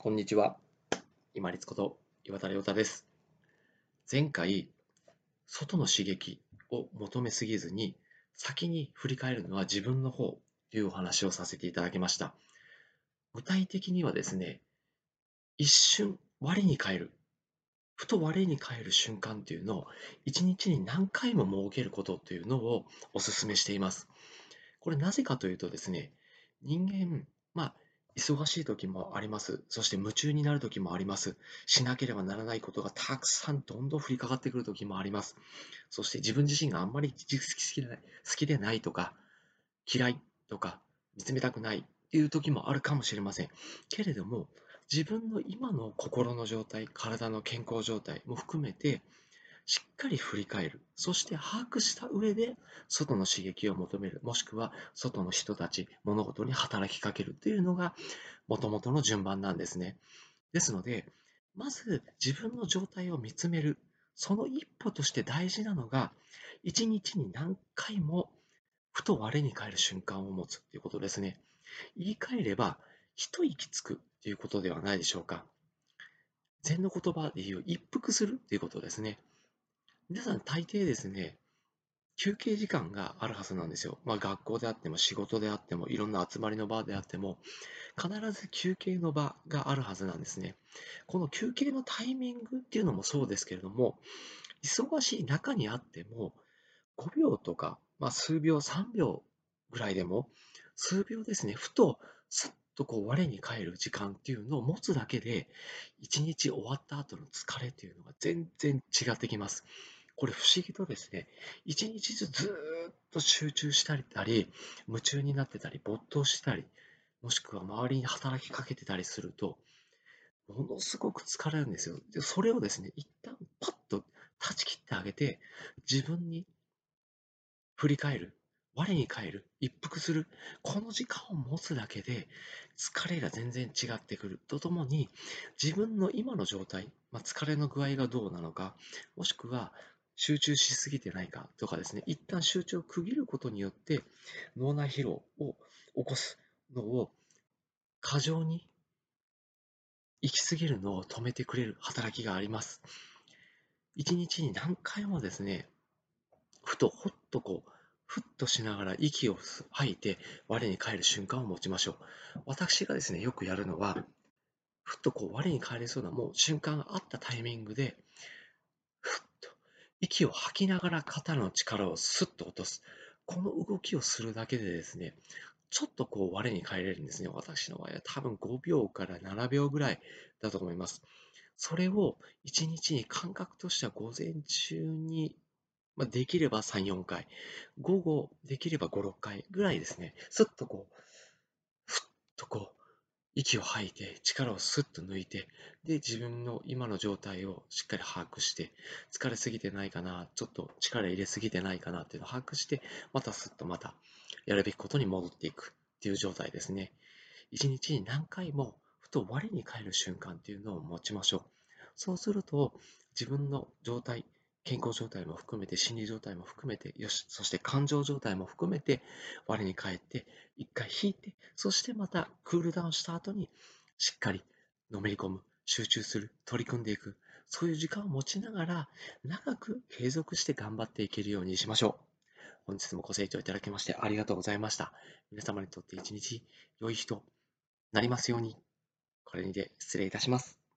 こんにちは。今立こと岩田亮太です。前回、外の刺激を求めすぎずに、先に振り返るのは自分の方というお話をさせていただきました。具体的にはですね、一瞬我に返る、ふと我に返る瞬間というのを一日に何回も設けることというのをお勧めしています。これなぜかというとですね、人間、まあ、忙しい時もあります。そして夢中になる時もあります。しなければならないことがたくさんどんどん降りかかってくる時もあります。そして自分自身があんまり好きでない好きでないとか、嫌いとか、見つめたくないっていう時もあるかもしれません。けれども、自分の今の心の状態、体の健康状態も含めて、しっかり振り返る。そして把握した上で、外の刺激を求める。もしくは、外の人たち、物事に働きかけるというのが、もともとの順番なんですね。ですので、まず自分の状態を見つめる。その一歩として大事なのが、一日に何回も、ふと我に返る瞬間を持つということですね。言い換えれば、一息つくということではないでしょうか。禅の言葉で言う一服するということですね。皆さん大抵ですね、休憩時間があるはずなんですよ。まあ、学校であっても仕事であってもいろんな集まりの場であっても必ず休憩の場があるはずなんですね。この休憩のタイミングっていうのもそうですけれども忙しい中にあっても5秒とか、まあ、数秒3秒ぐらいでも数秒ですねふとすっとこう我に返る時間っていうのを持つだけで一日終わった後の疲れっていうのが全然違ってきます。これ不思議とですね、一日ずずっと集中したり、夢中になってたり、没頭したり、もしくは周りに働きかけてたりすると、ものすごく疲れるんですよ。でそれをですね、一旦パッと断ち切ってあげて、自分に振り返る、我に返る、一服する、この時間を持つだけで、疲れが全然違ってくるとともに、自分の今の状態、まあ、疲れの具合がどうなのか、もしくは集中しすぎてないかとかですね、一旦集中を区切ることによって脳内疲労を起こすのを過剰に行き過ぎるのを止めてくれる働きがあります。一日に何回もですね、ふとほっとこう、ふっとしながら息を吐いて我に返る瞬間を持ちましょう。私がですね、よくやるのは、ふっとこう我に返れそうなもう瞬間があったタイミングで、息を吐きながら肩の力をスッと落とす。この動きをするだけでですね、ちょっとこう我に返れるんですね。私の場合は多分5秒から7秒ぐらいだと思います。それを1日に感覚としては午前中に、まあ、できれば3、4回、午後できれば5、6回ぐらいですね、スッとこう、ふっとこう、息を吐いて、力をスッと抜いて、で、自分の今の状態をしっかり把握して、疲れすぎてないかな、ちょっと力入れすぎてないかなっていうのを把握して、またスッとまたやるべきことに戻っていくっていう状態ですね。一日に何回もふと我に返る瞬間っていうのを持ちましょう。そうすると、自分の状態、健康状態も含めて、心理状態も含めて、よし、そして感情状態も含めて、我に返って、一回引いて、そしてまたクールダウンした後に、しっかりのめり込む、集中する、取り組んでいく、そういう時間を持ちながら、長く継続して頑張っていけるようにしましょう。本日もご清聴いただきましてありがとうございました。皆様にとって一日良い日となりますように。これにて失礼いたします。